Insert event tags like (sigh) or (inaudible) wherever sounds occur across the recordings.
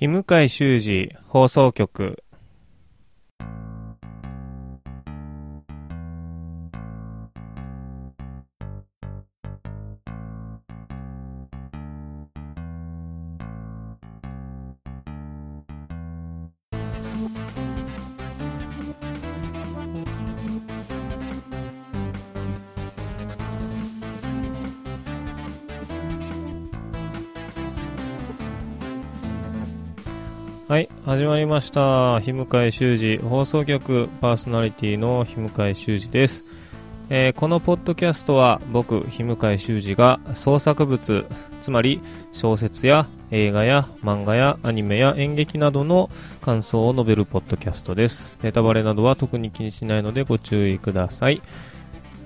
日向修二放送局した。日向井修二放送局パーソナリティの日向井修二です。えー、このポッドキャストは僕、日向井修二が創作物、つまり小説や映画や漫画やアニメや演劇などの感想を述べるポッドキャストです。ネタバレなどは特に気にしないのでご注意ください。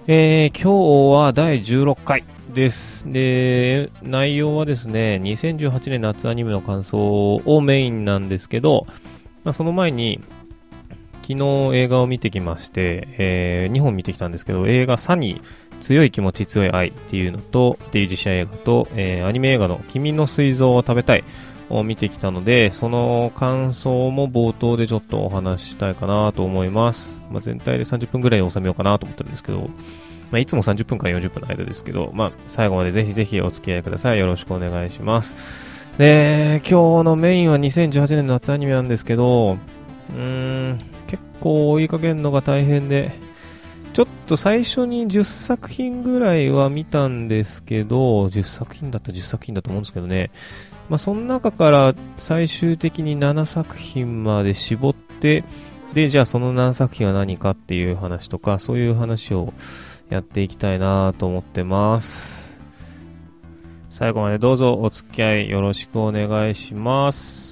えー、今日は第16回です。で、内容はですね、2018年夏アニメの感想をメインなんですけど、まあ、その前に、昨日映画を見てきまして、えー、2本見てきたんですけど、映画サニー、強い気持ち強い愛っていうのと、っていう実写映画と、えー、アニメ映画の君の水蔵を食べたいを見てきたので、その感想も冒頭でちょっとお話ししたいかなと思います。まあ、全体で30分ぐらいで収めようかなと思ってるんですけど、まあ、いつも30分から40分の間ですけど、まあ、最後までぜひぜひお付き合いください。よろしくお願いします。で、今日のメインは2018年の夏アニメなんですけど、うーん、結構追いかけるのが大変で、ちょっと最初に10作品ぐらいは見たんですけど、10作品だったら10作品だと思うんですけどね、まあ、その中から最終的に7作品まで絞って、で、じゃあその7作品は何かっていう話とか、そういう話をやっていきたいなと思ってます。最後までどうぞお付き合いよろしくお願いします。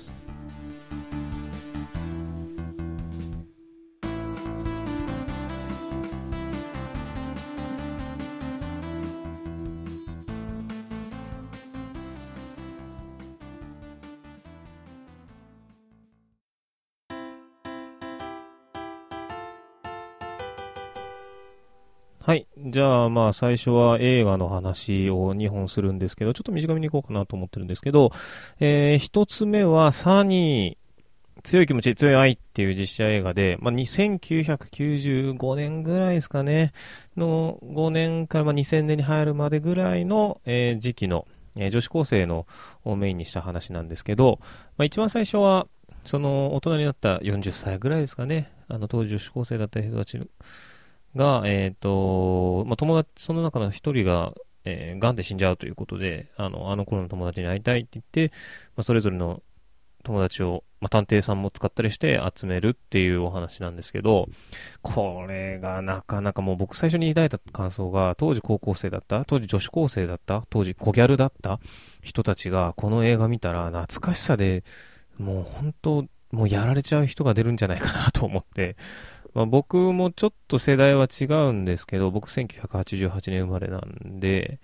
はい。じゃあ、まあ、最初は映画の話を2本するんですけど、ちょっと短めにいこうかなと思ってるんですけど、えー、1つ目は、サニー、強い気持ち、強い愛っていう実写映画で、まあ、2995年ぐらいですかね、の5年からまあ2000年に入るまでぐらいの、えー、時期の、えー、女子高生のをメインにした話なんですけど、まあ、一番最初は、その大人になった40歳ぐらいですかね、あの当時女子高生だった人たちのが、えっ、ー、と、まあ、友達、その中の一人が、えー、癌で死んじゃうということで、あの、あの頃の友達に会いたいって言って、まあ、それぞれの友達を、まあ、探偵さんも使ったりして集めるっていうお話なんですけど、これがなかなかもう僕最初に抱いた感想が、当時高校生だった、当時女子高生だった、当時小ギャルだった人たちがこの映画見たら懐かしさで、もう本当、もうやられちゃう人が出るんじゃないかなと思って、まあ、僕もちょっと世代は違うんですけど、僕1988年生まれなんで、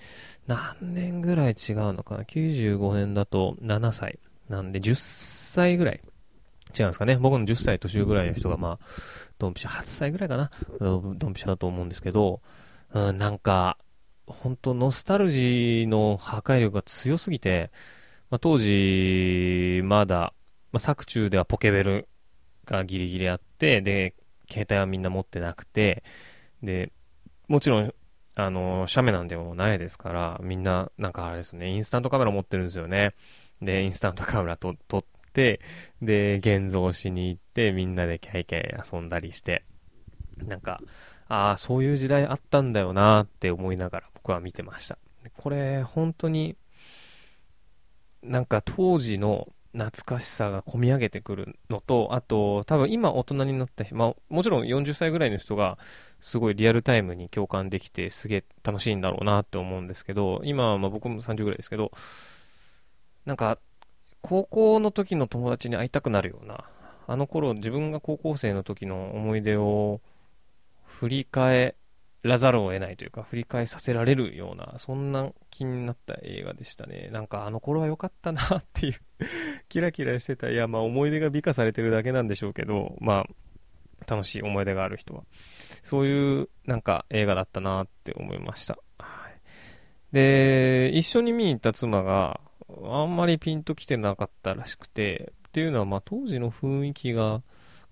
何年ぐらい違うのかな ?95 年だと7歳。なんで10歳ぐらい違うんですかね？僕の10歳年上ぐらいの人が、まあ、ドンピシャ、8歳ぐらいかな？ドンピシャだと思うんですけど、うん、なんか、本当ノスタルジーの破壊力が強すぎて、まあ、当時、まだ、まあ、作中ではポケベルがギリギリあって、で、携帯はみんな持ってなくて、で、もちろん、あの、写メなんでもないですから、みんな、なんかあれですね、インスタントカメラ持ってるんですよね。で、インスタントカメラと撮って、で、現像しに行って、みんなでキャイキャイ遊んだりして、なんか、ああ、そういう時代あったんだよなって思いながら僕は見てました。これ、本当に、なんか当時の懐かしさが込み上げてくるのと、あと、多分今大人になった人、まあ、もちろん40歳ぐらいの人が、すごいリアルタイムに共感できて、すげえ楽しいんだろうなって思うんですけど、今はまあ僕も30ぐらいですけど、なんか、高校の時の友達に会いたくなるような、あの頃自分が高校生の時の思い出を振り返らざるを得ないというか、振り返させられるような、そんな気になった映画でしたね。なんかあの頃は良かったなっていうキラキラしてた。いや、まあ思い出が美化されてるだけなんでしょうけど、まあ、楽しい思い出がある人は。そういうなんか映画だったなって思いました。はい、で、一緒に見に行った妻が、あんまりピンと来てなかったらしくて、っていうのは、まあ当時の雰囲気が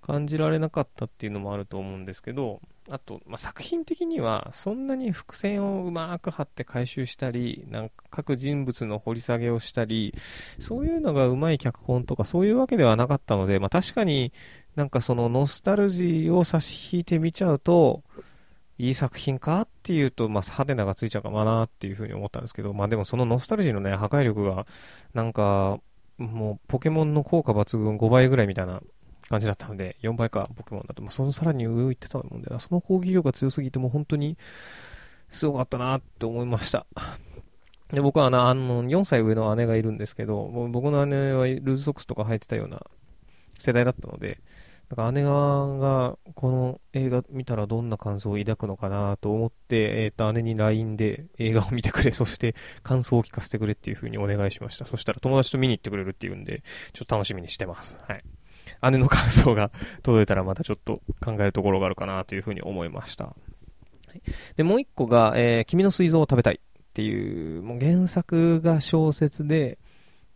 感じられなかったっていうのもあると思うんですけど、あと、まあ、作品的にはそんなに伏線をうまく張って回収したり、なんか各人物の掘り下げをしたり、そういうのがうまい脚本とかそういうわけではなかったので、まあ、確かになんかそのノスタルジーを差し引いてみちゃうと、いい作品かっていうと、まあ、派手ながついちゃうかもなっていうふうに思ったんですけど、まあでもそのノスタルジーのね、破壊力が、なんか、もうポケモンの効果抜群5倍ぐらいみたいな感じだったので、4倍か、ポケモンだと。まあ、そのさらに上を行ってたと思うんだよな。その攻撃力が強すぎて、もう本当に、すごかったなって思いました。で、僕はあの、あの、4歳上の姉がいるんですけど、僕の姉はルーズソックスとか履いてたような世代だったので、だか姉側がこの映画見たらどんな感想を抱くのかなと思って、えっ、ー、と、姉に LINE で映画を見てくれ、そして感想を聞かせてくれっていう風にお願いしました。そしたら友達と見に行ってくれるっていうんで、ちょっと楽しみにしてます。はい。姉の感想が届いたらまたちょっと考えるところがあるかなというふうに思いました。で、もう一個が、えー、君の水蔵を食べたいっていう、もう原作が小説で、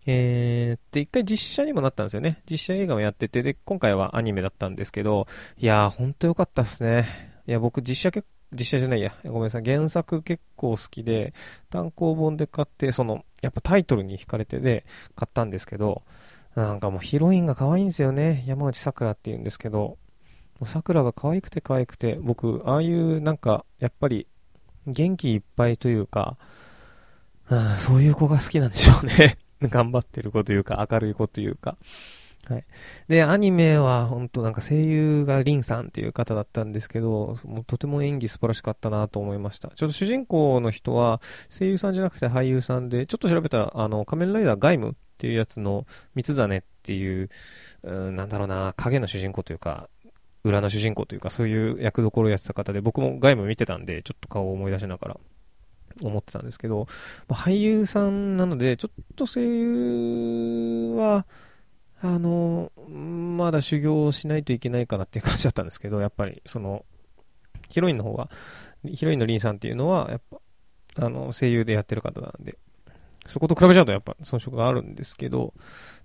えー、で、一回実写にもなったんですよね。実写映画もやってて、で、今回はアニメだったんですけど、いやー、ほんとよかったっすね。いや、僕実写結実写じゃないや。ごめんなさい。原作結構好きで、単行本で買って、その、やっぱタイトルに惹かれてで買ったんですけど、なんかもうヒロインが可愛いんですよね。山内桜って言うんですけど、桜が可愛くて可愛くて、僕、ああいうなんか、やっぱり、元気いっぱいというか、うん、そういう子が好きなんでしょうね。(laughs) 頑張ってる子というか、明るい子というか。はい。で、アニメは本当なんか声優がリンさんっていう方だったんですけど、もうとても演技素晴らしかったなと思いました。ちょっと主人公の人は声優さんじゃなくて俳優さんで、ちょっと調べたら、あの、仮面ライダーガイムっていうやつの三つ種っていう、うん、なんだろうな、影の主人公というか、裏の主人公というか、そういう役どころをやってた方で、僕もガイム見てたんで、ちょっと顔を思い出しながら思ってたんですけど、ま、俳優さんなので、ちょっと声優は、あの、まだ修行をしないといけないかなっていう感じだったんですけど、(laughs) やっぱり、その、ヒロインの方は、ヒロインのリンさんっていうのは、やっぱ、あの、声優でやってる方なんで、そこと比べちゃうとやっぱ遜色があるんですけど、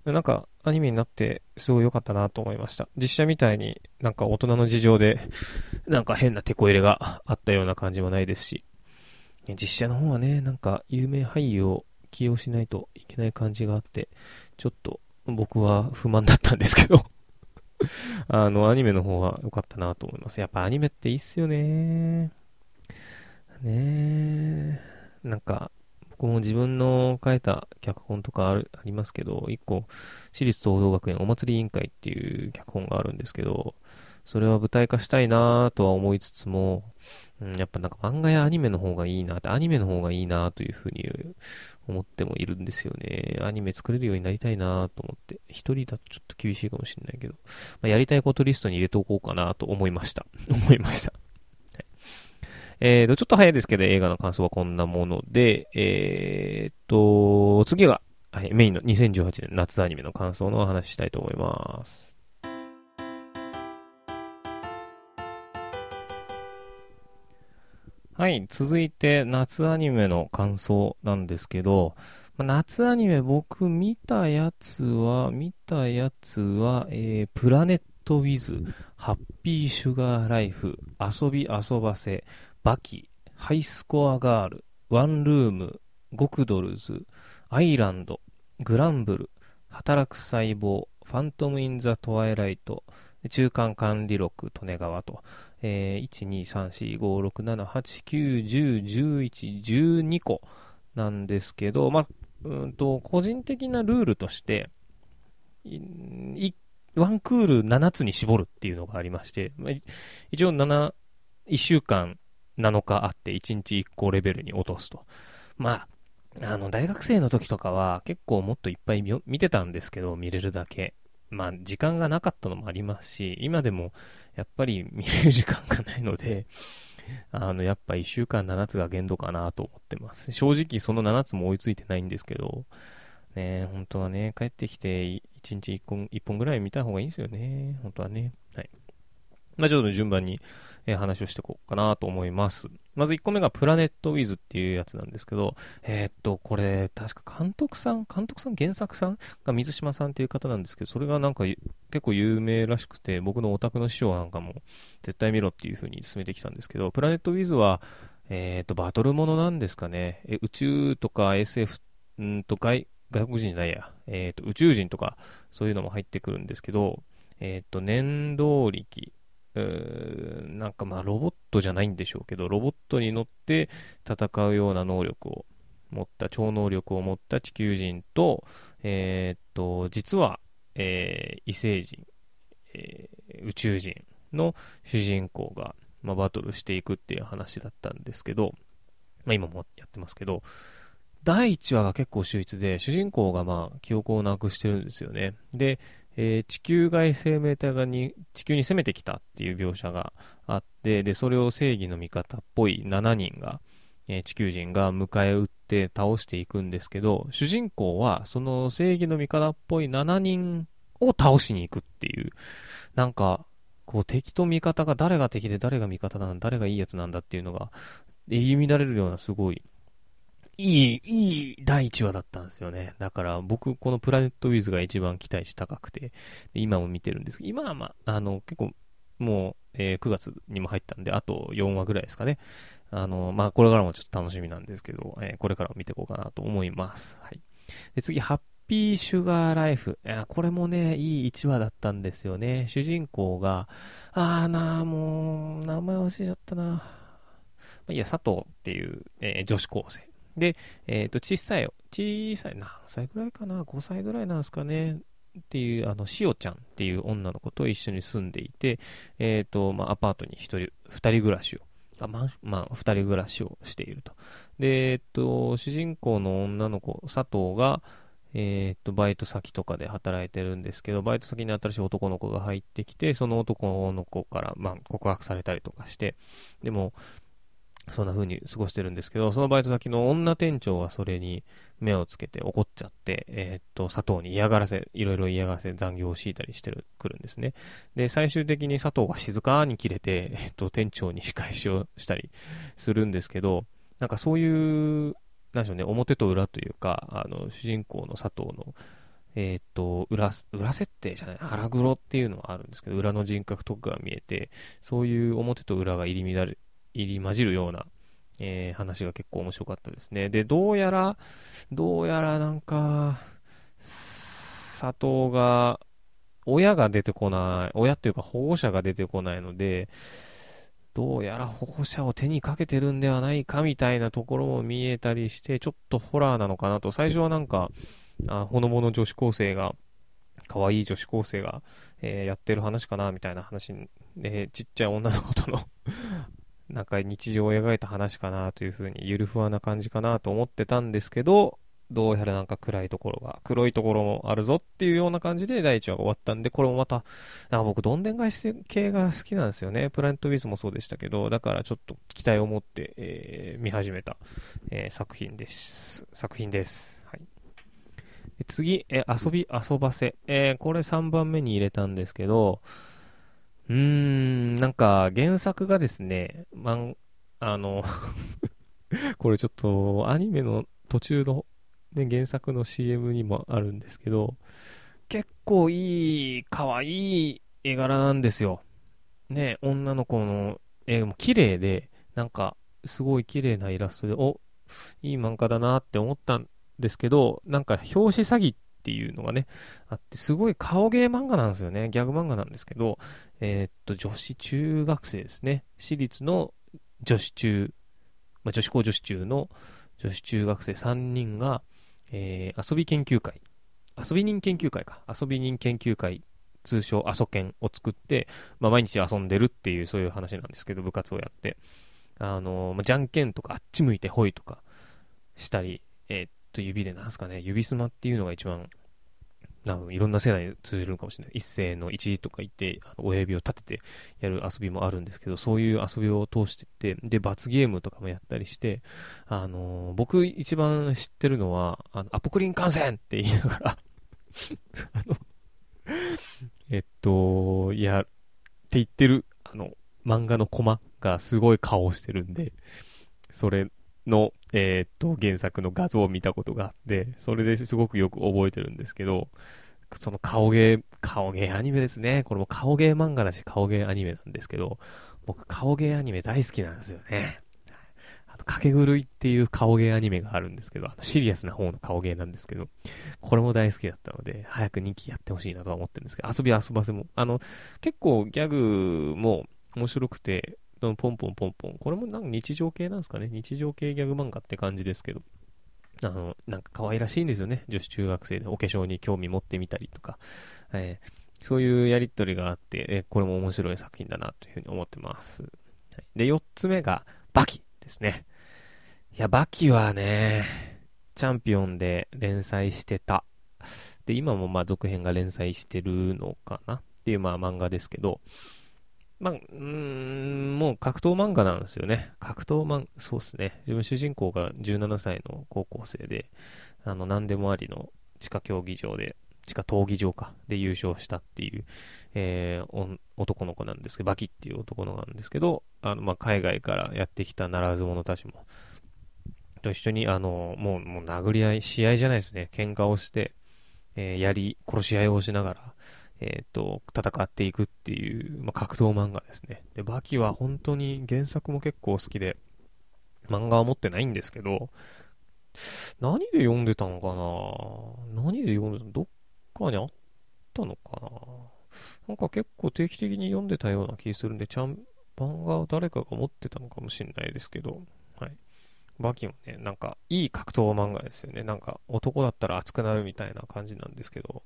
なんかアニメになってすごい良かったなと思いました。実写みたいになんか大人の事情で、(laughs) なんか変なテこ入れがあったような感じもないですし、実写の方はね、なんか有名俳優を起用しないといけない感じがあって、ちょっと僕は不満だったんですけど (laughs) あの、アニメの方は良かったなと思います。やっぱアニメっていいっすよねね。なんか、僕も自分の書いた脚本とかあるありますけど、一個、私立東道学園お祭り委員会っていう脚本があるんですけど、それは舞台化したいなとは思いつつも、うん、やっぱなんか漫画やアニメの方がいいなって、アニメの方がいいなというふうに思ってもいるんですよね。アニメ作れるようになりたいなと思って。一人だとちょっと厳しいかもしれないけど、まあ、やりたいことリストに入れておこうかなと思いました。(laughs) 思いました。えーと、ちょっと早いですけど、映画の感想はこんなもので、えーと、次が、はい、メインの2018年夏アニメの感想のお話ししたいと思います。はい、続いて夏アニメの感想なんですけど、夏アニメ僕見たやつは、見たやつは、えー、プラネットウィズ、ハッピーシュガーライフ、遊び遊ばせ、バキ、ハイスコアガール、ワンルーム、ゴクドルズ、アイランド、グランブル、働く細胞、ファントム・イン・ザ・トワイライト、中間管理録、利根川と、えー、1、2、3、4、5、6、7、8、9、10、11、12個なんですけど、まあ、うんと、個人的なルールとして、ワンクール7つに絞るっていうのがありまして、まあ、一応7、1週間7日あって1日1個レベルに落とすと。まあ、あの、大学生の時とかは結構もっといっぱい見てたんですけど、見れるだけ。まあ、時間がなかったのもありますし、今でも、やっぱり (laughs) 見れる時間がないので、あの、やっぱ1週間7つが限度かなと思ってます。正直その7つも追いついてないんですけど、ね、本当はね、帰ってきて1日1本 ,1 本ぐらい見た方がいいんですよね。本当はね。はい。まあ、ちょっと順番に、え、話をしていこうかなと思います。まず1個目がプラネットウィズっていうやつなんですけど、えー、っと、これ、確か監督さん、監督さん、原作さんが水島さんっていう方なんですけど、それがなんか結構有名らしくて、僕のオタクの師匠なんかも絶対見ろっていう風に進めてきたんですけど、プラネットウィズは、えー、っと、バトルものなんですかね。え宇宙とか SF、んと外、外国人じゃないや、えー、っと、宇宙人とか、そういうのも入ってくるんですけど、えっと、念動力、なんかまあロボットじゃないんでしょうけど、ロボットに乗って戦うような能力を持った、超能力を持った地球人と、えー、っと、実は、えー、異星人、えー、宇宙人の主人公が、まあ、バトルしていくっていう話だったんですけど、まあ今もやってますけど、第1話が結構秀逸で、主人公がまあ記憶をなくしてるんですよね。で、えー、地球外生命体がに地球に攻めてきたっていう描写があって、で、それを正義の味方っぽい7人が、えー、地球人が迎え撃って倒していくんですけど、主人公はその正義の味方っぽい7人を倒しに行くっていう、なんか、こう敵と味方が誰が敵で誰が味方なんだ、誰がいいやつなんだっていうのが、入り乱れるようなすごいいい、いい第1話だったんですよね。だから僕、このプラネットウィズが一番期待値高くて、今も見てるんですけど、今はまあ、あの、結構、もう、えー、9月にも入ったんで、あと4話ぐらいですかね。あの、まあ、これからもちょっと楽しみなんですけど、えー、これからも見ていこうかなと思います。はい。で、次、ハッピーシュガーライフ。いや、これもね、いい1話だったんですよね。主人公が、あーなーもう、名前忘れちゃったな。まあ、いや、佐藤っていう、えー、女子高生。で、えっ、ー、と、小さい、小さい、何歳ぐらいかな ?5 歳ぐらいなんですかね？っていう、あの、しおちゃんっていう女の子と一緒に住んでいて、えっ、ー、と、まあ、アパートに一人、二人暮らしを、あまあ、まあ、二人暮らしをしていると。で、えっ、ー、と、主人公の女の子、佐藤が、えっ、と、バイト先とかで働いてるんですけど、バイト先に新しい男の子が入ってきて、その男の子から、まあ、告白されたりとかして、でも、そんな風に過ごしてるんですけど、そのバイト先の女店長はそれに目をつけて怒っちゃって、えー、っと、佐藤に嫌がらせ、いろいろ嫌がらせ残業を強いたりしてる、くるんですね。で、最終的に佐藤が静かに切れて、えー、っと、店長に仕返しをしたりするんですけど、なんかそういう、なんでしょうね、表と裏というか、あの、主人公の佐藤の、えっ、と、裏、裏設定じゃない、腹黒っていうのはあるんですけど、裏の人格とかが見えて、そういう表と裏が入り乱れ入り混じるような、えー、話が結構面白かったですね。で、どうやら、どうやらなんか、佐藤が、親が出てこない、親っていうか保護者が出てこないので、どうやら保護者を手にかけてるんではないかみたいなところも見えたりして、ちょっとホラーなのかなと、最初はなんか、あほのぼの女子高生が、可愛い女子高生が、えー、やってる話かなみたいな話で、ちっちゃい女の子とのなんか日常を描いた話かなというふうに、ゆるふわな感じかなと思ってたんですけど、どうやらなんか暗いところが、黒いところもあるぞっていうような感じで第1話が終わったんで、これもまた、なんか僕、どんでん返し系が好きなんですよね。プラネットウィズもそうでしたけど、だからちょっと期待を持って、えー、見始めた、えー、作品です。作品です。はい。次、え遊び遊ばせ。えー、これ3番目に入れたんですけど、うーん、なんか原作がですね、まん、あの (laughs) これちょっとアニメの途中の、ね、原作の CM にもあるんですけど、結構いい、可愛い絵柄なんですよ。ね、女の子の絵も綺麗で、なんかすごい綺麗なイラストで、お、いい漫画だなって思ったんですけど、なんか表紙詐欺っていうのがね、あって、すごい顔芸漫画なんですよね。ギャグ漫画なんですけど、えー、っと、女子中学生ですね。私立の女子中、まあ、女子高女子中の女子中学生3人が、えー、遊び研究会、遊び人研究会か、遊び人研究会、通称遊研を作って、まあ、毎日遊んでるっていうそういう話なんですけど、部活をやって。あのー、まあ、じゃんけんとか、あっち向いてほいとかしたり、えー、と指でなんすかね、指すまっていうのが一番、なんいろんな世代に通じるかもしれない。一斉の一とか言って、あの親指を立ててやる遊びもあるんですけど、そういう遊びを通してって、で、罰ゲームとかもやったりして、あのー、僕一番知ってるのは、あの、アポクリン感染って言いながら (laughs) あの、えっと、いや、って言ってる、あの、漫画のコマがすごい顔をしてるんで、それの、えー、っと、原作の画像を見たことがあって、それですごくよく覚えてるんですけど、その顔芸、顔芸アニメですね。これも顔芸漫画だし顔芸アニメなんですけど、僕顔芸アニメ大好きなんですよね。あと、かけ狂いっていう顔芸アニメがあるんですけど、あのシリアスな方の顔芸なんですけど、これも大好きだったので、早く2期やってほしいなとは思ってるんですけど、遊び遊ばせも、あの、結構ギャグも面白くて、ポンポンポンポン。これもなんか日常系なんですかね。日常系ギャグ漫画って感じですけど。あの、なんか可愛らしいんですよね。女子中学生でお化粧に興味持ってみたりとか。えー、そういうやりとりがあって、えー、これも面白い作品だなというふうに思ってます。はい、で、4つ目が、バキですね。いや、バキはね、チャンピオンで連載してた。で、今もまあ続編が連載してるのかなっていうまあ漫画ですけど、まあ、うん、もう格闘漫画なんですよね。格闘漫画、そうですね。自分主人公が17歳の高校生で、あの、何でもありの地下競技場で、地下闘技場か、で優勝したっていう、えー、男の子なんですけど、バキっていう男の子なんですけど、あの、まあ、海外からやってきたならず者たちも、と一緒に、あの、もう、もう殴り合い、試合じゃないですね。喧嘩をして、えー、やり、殺し合いをしながら、えっ、ー、と、戦っていくっていう、まあ、格闘漫画ですね。で、バキは本当に原作も結構好きで、漫画は持ってないんですけど、何で読んでたのかな？何で読んでたの？どっかにあったのかな？なんか結構定期的に読んでたような気するんで、ちゃん、漫画を誰かが持ってたのかもしれないですけど、バキもね、なんか、いい格闘漫画ですよね。なんか、男だったら熱くなるみたいな感じなんですけど、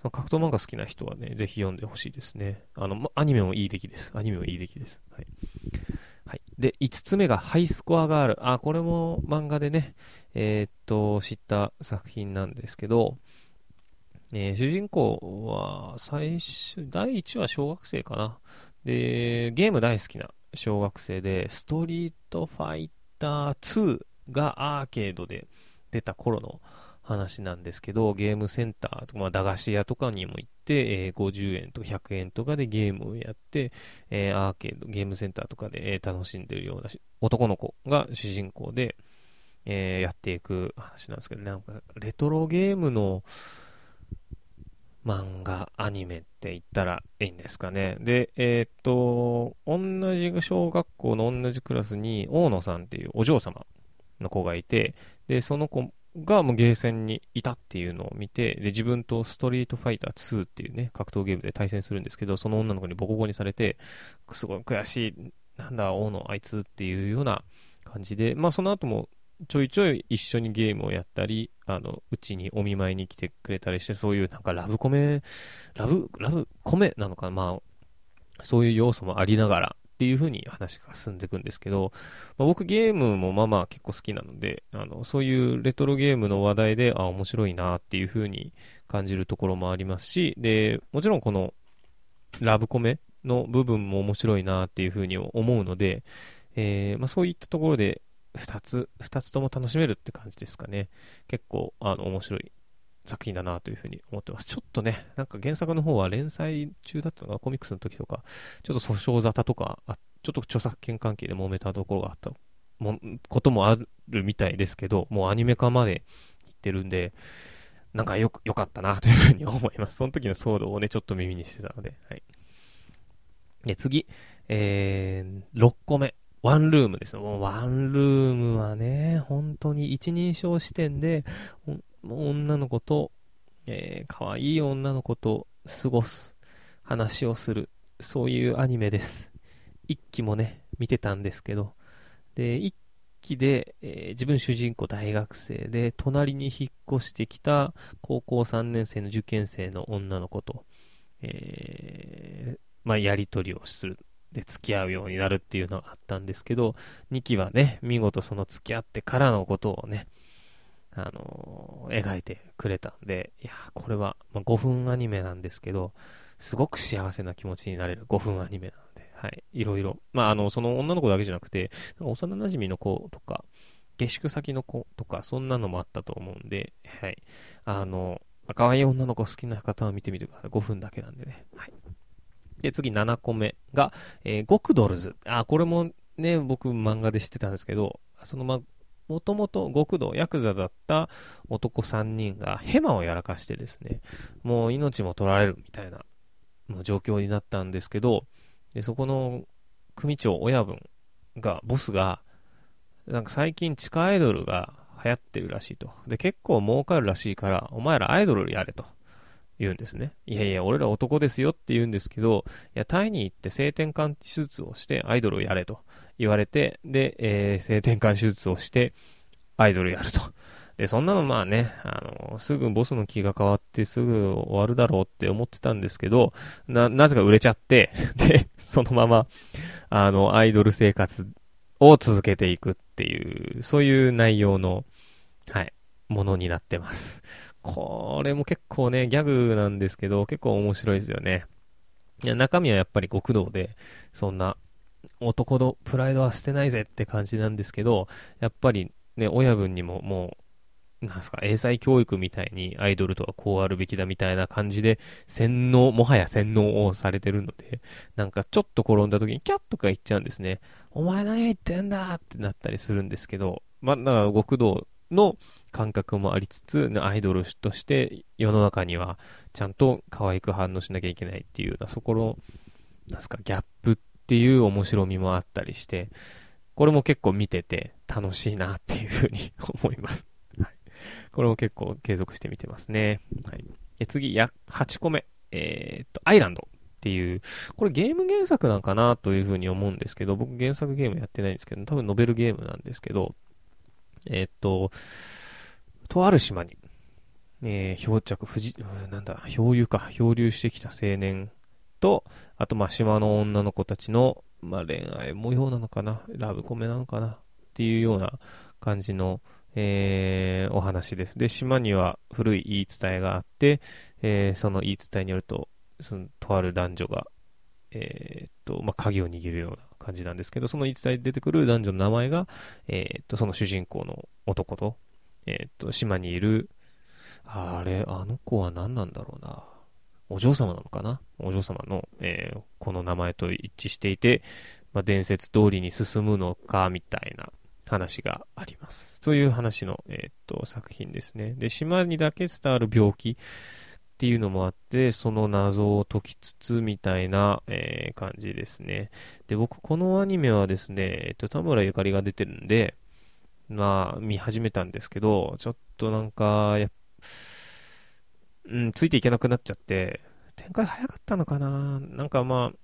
その格闘漫画好きな人はね、ぜひ読んでほしいですね。あの、アニメもいい出来です。アニメもいい出来です。はい。はい。で、5つ目がハイスコアガール。あ、これも漫画でね、えー、っと、知った作品なんですけど、えー、主人公は最初、第1話小学生かな。で、ゲーム大好きな小学生で、ストリートファイターター2がアーケードで出た頃の話なんですけど、ゲームセンターとか、まあ、駄菓子屋とかにも行って、えー、50円とか100円とかでゲームをやって、えー、アーケード、ゲームセンターとかで、え、楽しんでるような男の子が主人公で、え、やっていく話なんですけど、なんか、レトロゲームの漫画、アニメって言ったらいいんですかね。で、えー、っと、同じ小学校の同じクラスに、大野さんっていうお嬢様の子がいて、で、その子がもうゲーセンにいたっていうのを見て、で、自分とストリートファイター2っていうね、格闘ゲームで対戦するんですけど、その女の子にボコボコにされて、すごい悔しい、なんだ、大野あいつっていうような感じで、まあその後もちょいちょい一緒にゲームをやったり、あの、うちにお見舞いに来てくれたりして、そういうなんかラブコメ、ラブ、ラブコメなのかな？まあ、そういう要素もありながらっていう風に話が進んでいくんですけど、まあ、僕ゲームもまあまあ結構好きなので、あの、そういうレトロゲームの話題で、あ、面白いなっていう風に感じるところもありますし、で、もちろんこのラブコメの部分も面白いなっていう風に思うので、えー、まあそういったところで、二つ、二つとも楽しめるって感じですかね。結構、あの、面白い作品だなというふうに思ってます。ちょっとね、なんか原作の方は連載中だったのがコミックスの時とか、ちょっと訴訟沙汰とか、あちょっと著作権関係で揉めたところがあったもこともあるみたいですけど、もうアニメ化まで行ってるんで、なんかよく、良かったなというふうに思います。その時の騒動をね、ちょっと耳にしてたので、はい。で、次、えー、6個目。ワンルームですもうワンルームはね、本当に一人称視点で、女の子と、えー、可愛い女の子と過ごす、話をする、そういうアニメです。一期もね、見てたんですけど、で、一期で、えー、自分主人公大学生で、隣に引っ越してきた高校3年生の受験生の女の子と、えー、まあ、やりとりをする。で付き合うようになるっていうのがあったんですけど、2期はね、見事その付き合ってからのことをね、あのー、描いてくれたんで、いやこれは、まあ、5分アニメなんですけど、すごく幸せな気持ちになれる5分アニメなので、はい、いろいろ。まあ、あの、その女の子だけじゃなくて、幼馴染の子とか、下宿先の子とか、そんなのもあったと思うんで、はい。あの、可愛い女の子好きな方は見てみてください。5分だけなんでね。はい。で、次7個目が、えー、ゴクドルズ。あ、これもね、僕漫画で知ってたんですけど、そのま、もともと極道、ヤクザだった男3人がヘマをやらかしてですね、もう命も取られるみたいな、状況になったんですけど、で、そこの組長親分が、ボスが、なんか最近地下アイドルが流行ってるらしいと。で、結構儲かるらしいから、お前らアイドルやれと。言うんですね。いやいや、俺ら男ですよって言うんですけど、いや、タイに行って性転換手術をしてアイドルをやれと言われて、で、えー、性転換手術をしてアイドルやると。で、そんなのまあね、あの、すぐボスの気が変わってすぐ終わるだろうって思ってたんですけど、な、なぜか売れちゃって、(laughs) で、そのまま、あの、アイドル生活を続けていくっていう、そういう内容の、はい、ものになってます。これも結構ね、ギャグなんですけど、結構面白いですよね。いや、中身はやっぱり極道で、そんな、男のプライドは捨てないぜって感じなんですけど、やっぱりね、親分にももう、なんすか、英才教育みたいにアイドルとはこうあるべきだみたいな感じで、洗脳、もはや洗脳をされてるので、なんかちょっと転んだ時にキャッとか言っちゃうんですね。お前何言ってんだってなったりするんですけど、まあ、だから極道の感覚もありつつ、アイドルとして世の中にはちゃんと可愛く反応しなきゃいけないっていうような、そこの、なんすか、ギャップっていう面白みもあったりして、これも結構見てて楽しいなっていうふうに思います。はい。これも結構継続して見てますね。はい。で次、や、8個目。えー、っと、アイランドっていう、これゲーム原作なんかなというふうに思うんですけど、僕原作ゲームやってないんですけど、多分ノベルゲームなんですけど、え、っと、とある島に、えー、漂着、富士、なんだ、漂流か、漂流してきた青年と、あと、ま、島の女の子たちの、まあ、恋愛模様なのかな、ラブコメなのかな、っていうような感じの、えー、お話です。で、島には古い言い伝えがあって、えー、その言い伝えによると、その、とある男女が、えー、っと、まあ、鍵を握るような感じなんですけど、その言い伝え出てくる男女の名前が、えー、っと、その主人公の男と、えー、っと、島にいる、あれ、あの子は何なんだろうな。お嬢様なのかなお嬢様の、えー、この名前と一致していて、まあ、伝説通りに進むのか、みたいな話があります。そういう話の、えー、っと、作品ですね。で、島にだけ伝わる病気っていうのもあって、その謎を解きつつ、みたいな、えー、感じですね。で、僕、このアニメはですね、えっと、田村ゆかりが出てるんで、まあ、見始めたんですけど、ちょっとなんか、やうん、ついていけなくなっちゃって、展開早かったのかな？なんかまあ、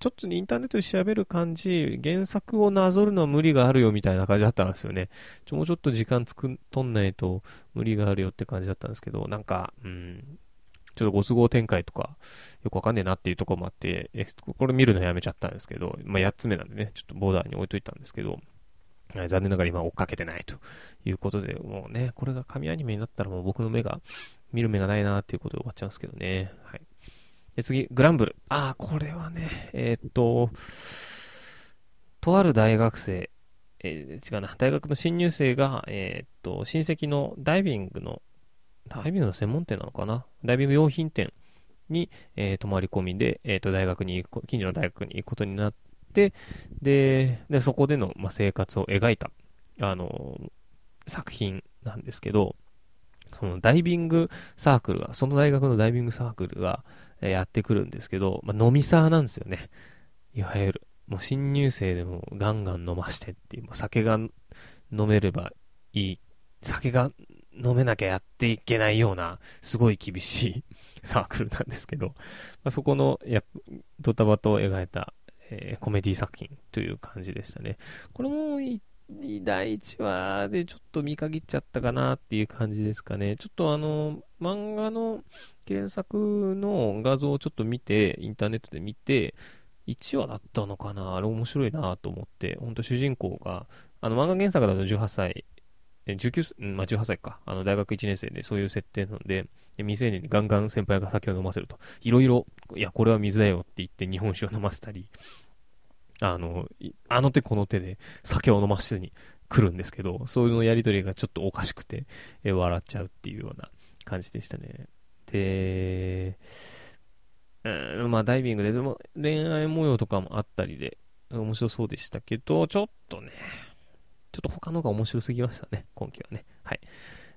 ちょっとインターネットで調べる感じ、原作をなぞるのは無理があるよみたいな感じだったんですよね。ちょ、もうちょっと時間つく、取んないと無理があるよって感じだったんですけど、なんか、うん、ちょっとご都合展開とか、よくわかんねえなっていうところもあって、これ見るのやめちゃったんですけど、まあ8つ目なんでね、ちょっとボーダーに置いといたんですけど、残念ながら今追っかけてないということで、もうね、これが神アニメになったらもう僕の目が、見る目がないなっていうことで終わっちゃうんですけどね。はい。で、次、グランブル。ああ、これはね、えー、っと、とある大学生、えー、違うな、大学の新入生が、えー、っと、親戚のダイビングの、ダイビングの専門店なのかな？ダイビング用品店に、えー、泊まり込みで、えっと、大学に行く、近所の大学に行くことになって、で、でそこでの、ま、生活を描いた、あの作品なんですけど、そのダイビングサークルが、その大学のダイビングサークルがやってくるんですけど、まあ、飲みサーなんですよね。いわゆる。もう新入生でもガンガン飲ましてっていう、ま、酒が飲めればいい、酒が飲めなきゃやっていけないような、すごい厳しいサークルなんですけど、(laughs) まあ、そこのやドタバタを描いた、えー、コメディ作品という感じでしたね。これも第1話でちょっと見限っちゃったかなっていう感じですかね。ちょっとあの、漫画の原作の画像をちょっと見て、インターネットで見て、1話だったのかな？あれ面白いなと思って、ほんと主人公が、あの漫画原作だと18歳、19、んまあ、18歳か。あの、大学1年生でそういう設定なので、未成年にガンガン先輩が酒を飲ませると。いろいろ、いや、これは水だよって言って日本酒を飲ませたり、あの、あの手この手で酒を飲ませずに来るんですけど、そういうのやりとりがちょっとおかしくて、え笑っちゃうっていうような感じでしたね。で、うん、まあダイビングで、でも恋愛模様とかもあったりで、面白そうでしたけど、ちょっとね、ちょっと他のが面白すぎましたね、今期はね。はい。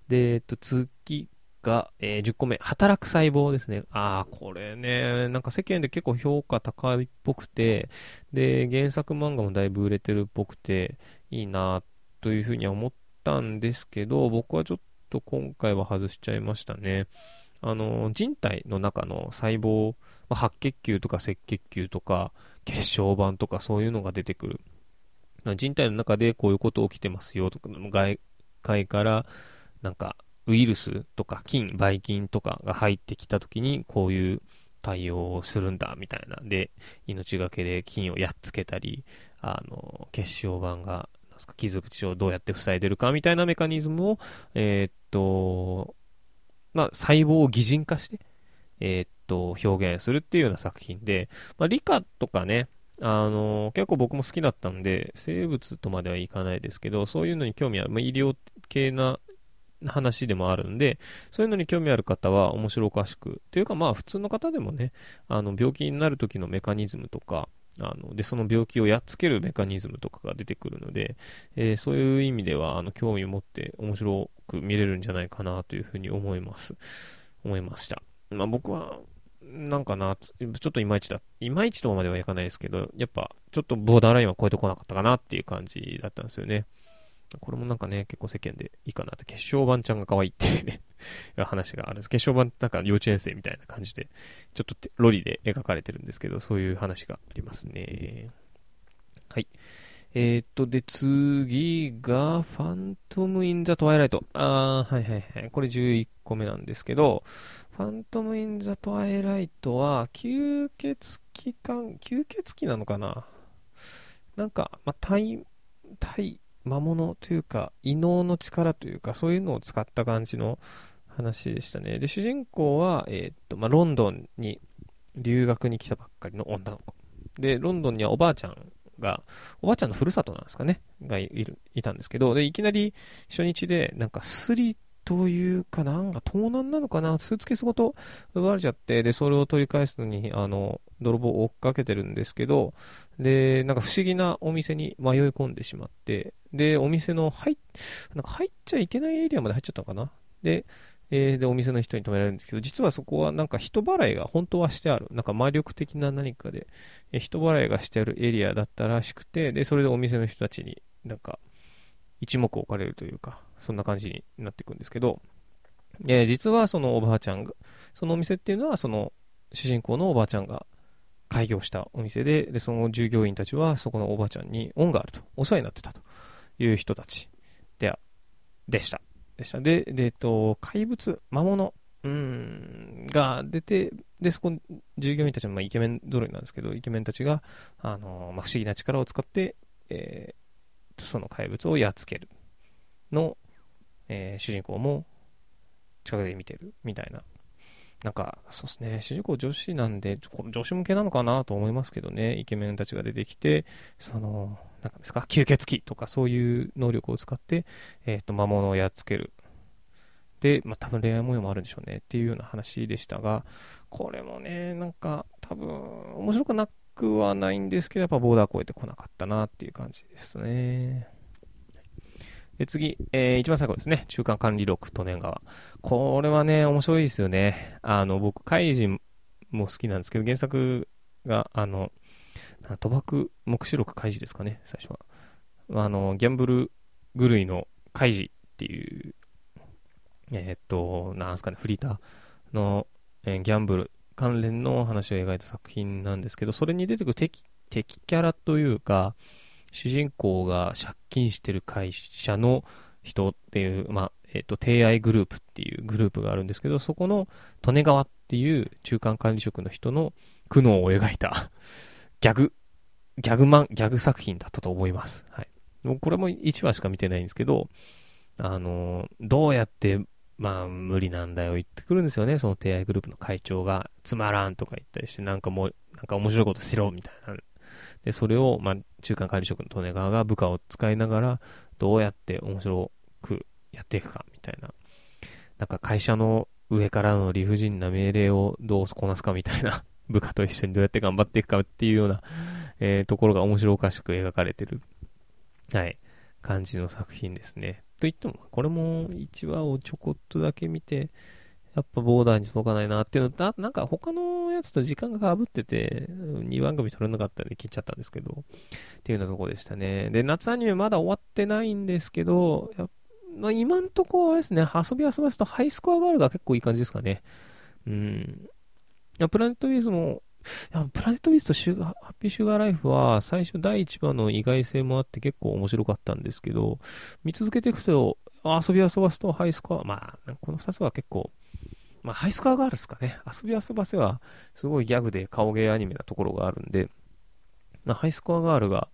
で、えっと、次が、えー、10個目、働く細胞ですね。ああ、これね、なんか世間で結構評価高いっぽくて、で、原作漫画もだいぶ売れてるっぽくて、いいなというふうには思ったんですけど、僕はちょっと今回は外しちゃいましたね。あの、人体の中の細胞、ま、白血球とか赤血球とか、血小板とかそういうのが出てくる。人体の中でこういうこと起きてますよとか、外界からなんかウイルスとか菌、ばい菌とかが入ってきた時にこういう対応をするんだみたいな。で、命がけで菌をやっつけたり、あの、血小板が、傷口をどうやって塞いでるかみたいなメカニズムを、えー、っと、まあ、細胞を擬人化して、えー、っと、表現するっていうような作品で、まあ、理科とかね、あの、結構僕も好きだったんで、生物とまではいかないですけど、そういうのに興味ある、まあ、医療系な話でもあるんで、そういうのに興味ある方は面白おかしく、というかまあ普通の方でもね、あの病気になる時のメカニズムとか、あのでその病気をやっつけるメカニズムとかが出てくるので、えー、そういう意味ではあの興味を持って面白く見れるんじゃないかなというふうに思います。思いました。まあ僕は、なんかな、ちょっといまいちだ、いまいちとまではいかないですけど、やっぱちょっとボーダーラインは超えてこなかったかなっていう感じだったんですよね。これもなんかね、結構世間でいいかなって、血小板ちゃんが可愛いっていうね (laughs) 話があるんです。血小板なんか幼稚園生みたいな感じで、ちょっとロリで描かれてるんですけど、そういう話がありますね。はい。えー、っと、で、次が、ファントム・イン・ザ・トワイライト。あー、はいはいはい。これ11個目なんですけど、ファントム・イン・ザ・トワイライトは、吸血鬼間、吸血鬼なのかな？なんか、まあ、対、対、魔物というか、異能の力というか、そういうのを使った感じの話でしたね。で、主人公は、えー、っと、まあ、ロンドンに留学に来たばっかりの女の子。で、ロンドンにはおばあちゃんが、おばあちゃんのふるさとなんですかね、がいる、いたんですけど、で、いきなり初日で、なんかスリというかなんか盗難なのかな、スーツケースごと奪われちゃって、で、それを取り返すのに、あの、泥棒を追っかけてるんですけど、で、なんか不思議なお店に迷い込んでしまって、で、お店の入っ、なんか入っちゃいけないエリアまで入っちゃったのかな。で、えー、で、お店の人に止められるんですけど、実はそこはなんか人払いが本当はしてある。なんか魔力的な何かで、えー、人払いがしてあるエリアだったらしくて、で、それでお店の人たちになんか一目置かれるというか、そんな感じになっていくんですけど、えー、実はそのおばあちゃんが、そのお店っていうのはその主人公のおばあちゃんが開業したお店で、で、その従業員たちはそこのおばあちゃんに恩があると、お世話になってたという人たちで、でした。でした。で、で、えっと、怪物、魔物、うん、が出て、で、そこ、従業員たちも、まあ、イケメン揃いなんですけど、イケメンたちが、あの、まあ、不思議な力を使って、えー、その怪物をやっつけるの、えー、主人公も近くで見てるみたいな。なんか、そうですね、主人公女子なんで、女子向けなのかなと思いますけどね、イケメンたちが出てきて、その、なんですか、吸血鬼とかそういう能力を使って、えっ、ー、と、魔物をやっつける。で、まあ、多分恋愛模様もあるんでしょうねっていうような話でしたが、これもね、なんか、多分、面白くなくはないんですけど、やっぱボーダー超えてこなかったなっていう感じですね。で、次、えー、一番最後ですね。中間管理録、利根川。これはね、面白いですよね。あの、僕、怪人も好きなんですけど、原作が、あの、賭博目視録開示ですかね、最初は。あの、ギャンブル狂いの開示っていう、えー、っと、なんすかね、フリーターの、えー、ギャンブル関連の話を描いた作品なんですけど、それに出てくる敵、敵キャラというか、主人公が借金してる会社の人っていう、まあ、えっ、と、提愛グループっていうグループがあるんですけど、そこの利根川っていう中間管理職の人の苦悩を描いた (laughs) ギャグ、ギャグマン、ギャグ作品だったと思います。はい。もうこれも1話しか見てないんですけど、あの、どうやって、まあ、無理なんだよ言ってくるんですよね。その提愛グループの会長が、つまらんとか言ったりして、なんかもう、なんか面白いことしろみたいな。で、それを、まあ、中間管理職の利根川が部下を使いながら、どうやって面白くやっていくか、みたいな。なんか会社の上からの理不尽な命令をどうこなすかみたいな (laughs) 部下と一緒にどうやって頑張っていくかっていうような、えー、ところが面白おかしく描かれてる、はい、感じの作品ですね。と言っても、これも1話をちょこっとだけ見て、やっぱボーダーに届かないなっていうのと、あなんか他のやつと時間が被ってて、2番組撮れなかったんで切っちゃったんですけど、っていうようなとこでしたね。で、夏アニメまだ終わってないんですけど、まあ、今んとこあれですね、遊び遊ばすとハイスコアガールが結構いい感じですかね。うん。プラネットウィズも、プラネットウィズとシュハッピーシュガーライフは最初第1話の意外性もあって結構面白かったんですけど、見続けていくと遊び遊ばすとハイスコア、まあ、この2つは結構まあ、ハイスコアガールスかね。遊び遊ばせは、すごいギャグで顔芸アニメなところがあるんで、まあ、ハイスコアガールが、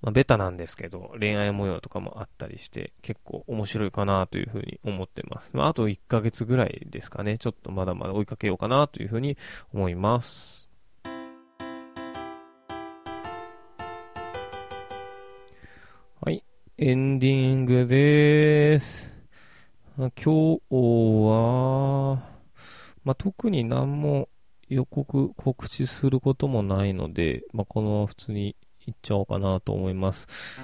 まあ、ベタなんですけど、恋愛模様とかもあったりして、結構面白いかなというふうに思ってます。まあ、あと1ヶ月ぐらいですかね。ちょっとまだまだ追いかけようかなというふうに思います。はい。エンディングです。今日は、まあ、特に何も予告、告知することもないので、まあ、このまま普通に行っちゃおうかなと思います。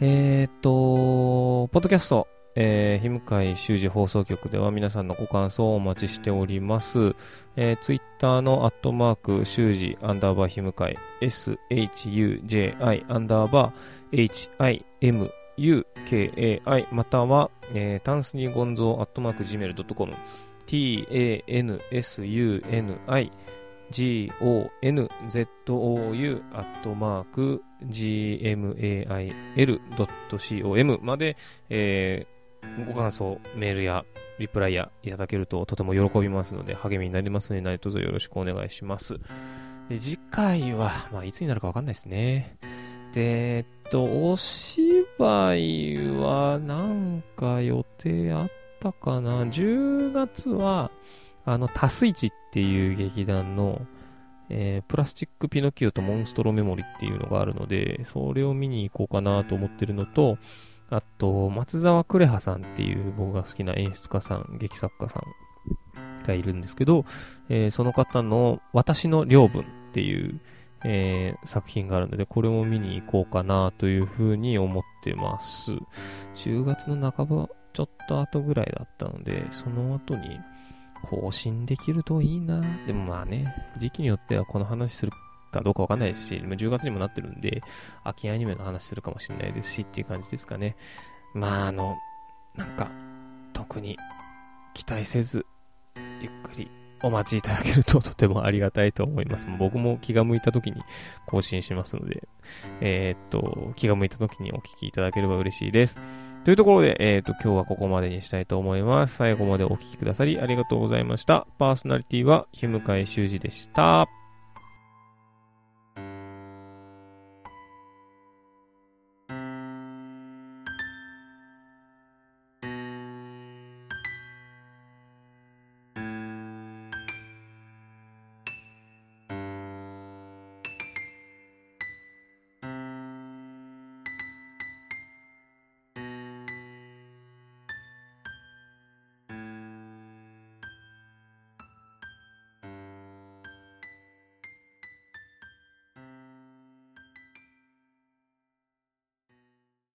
えっ、と、ポッドキャスト、えー、ひむかい習字放送局では皆さんのご感想をお待ちしております。えー、ツイッターのアットマーク、習字アンダーバーひむかい、SHUJI アンダーバー HIMUKAI または、えー、タンスニーゴンゾーアットマーク Gmail.com t-a-n-s-u-n-i g-o-n-z-o-u アットマーク gmail.com まで、えー、ご感想、メールやリプライやいただけるととても喜びますので励みになりますので何卒よろしくお願いします。で次回は、まあ、いつになるかわかんないですね。で、えっと、お芝居はなんか予定あっったかな ?10 月は、あの、タスイチっていう劇団の、えー、プラスチックピノキオとモンストロメモリっていうのがあるので、それを見に行こうかなと思ってるのと、あと、松沢クレハさんっていう僕が好きな演出家さん、劇作家さんがいるんですけど、えー、その方の私の領分っていう、えー、作品があるので、これも見に行こうかなというふうに思ってます。10月の半ばちょっと後ぐらいだったので、その後に更新できるといいな。でもまあね、時期によってはこの話するかどうかわかんないですし、もう10月にもなってるんで、秋アニメの話するかもしれないですしっていう感じですかね。まああの、なんか、特に期待せず、ゆっくりお待ちいただけるととてもありがたいと思います。僕も気が向いた時に更新しますので、えー、っと、気が向いた時にお聞きいただければ嬉しいです。というところで、えー、っと、今日はここまでにしたいと思います。最後までお聴きくださりありがとうございました。パーソナリティは、ひむかいしゅうじでした。